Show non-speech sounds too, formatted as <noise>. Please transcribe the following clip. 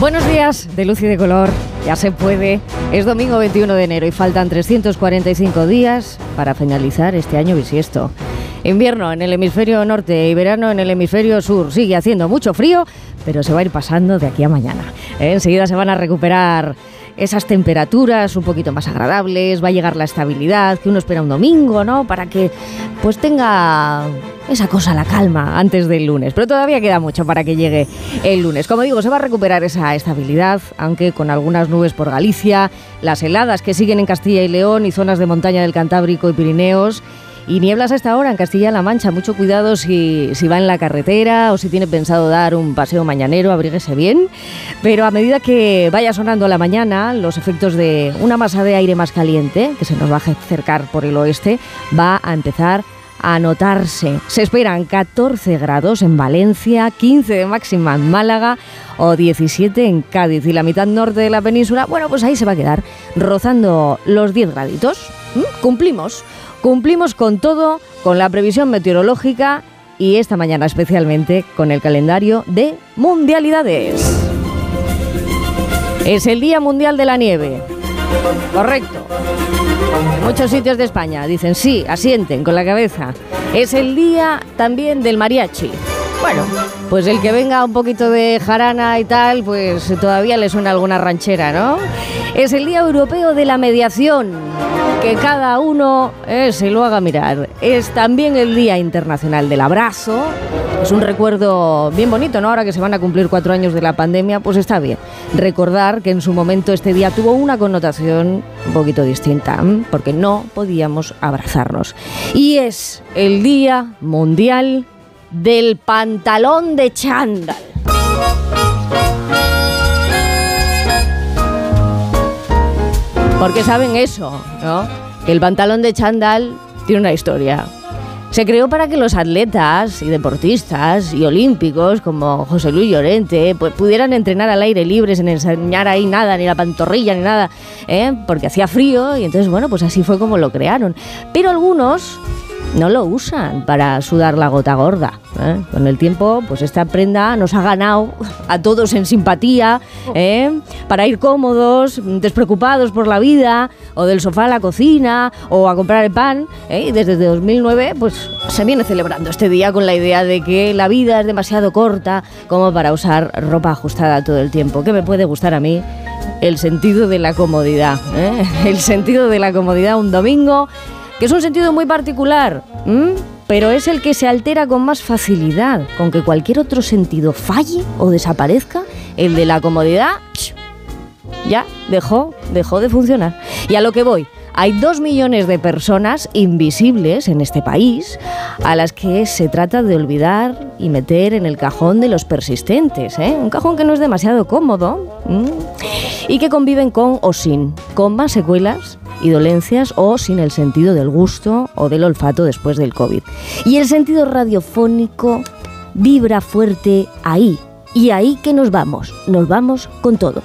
Buenos días de luz y de color, ya se puede. Es domingo 21 de enero y faltan 345 días para finalizar este año bisiesto. Invierno en el hemisferio norte y verano en el hemisferio sur. Sigue haciendo mucho frío, pero se va a ir pasando de aquí a mañana. Enseguida se van a recuperar esas temperaturas un poquito más agradables, va a llegar la estabilidad que uno espera un domingo, ¿no? Para que pues tenga esa cosa, la calma, antes del lunes. Pero todavía queda mucho para que llegue el lunes. Como digo, se va a recuperar esa estabilidad, aunque con algunas nubes por Galicia, las heladas que siguen en Castilla y León y zonas de montaña del Cantábrico y Pirineos y nieblas a esta hora en Castilla-La Mancha. Mucho cuidado si, si va en la carretera o si tiene pensado dar un paseo mañanero, abríguese bien. Pero a medida que vaya sonando la mañana, los efectos de una masa de aire más caliente, que se nos va a acercar por el oeste, va a empezar a notarse. Se esperan 14 grados en Valencia, 15 de máxima en Málaga o 17 en Cádiz. Y la mitad norte de la península, bueno, pues ahí se va a quedar rozando los 10 graditos. ¿Mm? Cumplimos. Cumplimos con todo, con la previsión meteorológica y esta mañana especialmente con el calendario de mundialidades. Es el Día Mundial de la Nieve. Correcto. En muchos sitios de España dicen sí, asienten con la cabeza. Es el día también del mariachi. Bueno, pues el que venga un poquito de jarana y tal, pues todavía le suena alguna ranchera, ¿no? Es el Día Europeo de la Mediación, que cada uno eh, se lo haga mirar. Es también el Día Internacional del Abrazo. Es un recuerdo bien bonito, ¿no? Ahora que se van a cumplir cuatro años de la pandemia, pues está bien. Recordar que en su momento este día tuvo una connotación un poquito distinta, porque no podíamos abrazarnos. Y es el Día Mundial del pantalón de chándal. Porque saben eso, ¿no? Que el pantalón de chándal tiene una historia. Se creó para que los atletas y deportistas y olímpicos como José Luis Llorente pues, pudieran entrenar al aire libre sin enseñar ahí nada, ni la pantorrilla, ni nada, ¿eh? porque hacía frío y entonces, bueno, pues así fue como lo crearon. Pero algunos no lo usan para sudar la gota gorda. ¿Eh? Con el tiempo, pues esta prenda nos ha ganado a todos en simpatía, ¿eh? para ir cómodos, despreocupados por la vida, o del sofá a la cocina, o a comprar el pan. ¿eh? Y desde 2009, pues se viene celebrando este día con la idea de que la vida es demasiado corta como para usar ropa ajustada todo el tiempo. ¿Qué me puede gustar a mí? El sentido de la comodidad. <laughs> El sentido de la comodidad un domingo que es un sentido muy particular, pero es el que se altera con más facilidad, con que cualquier otro sentido falle o desaparezca, el de la comodidad ya dejó, dejó de funcionar. Y a lo que voy, hay dos millones de personas invisibles en este país a las que se trata de olvidar y meter en el cajón de los persistentes. ¿eh? Un cajón que no es demasiado cómodo y que conviven con o sin, con más secuelas y dolencias o sin el sentido del gusto o del olfato después del COVID. Y el sentido radiofónico vibra fuerte ahí. Y ahí que nos vamos, nos vamos con todo.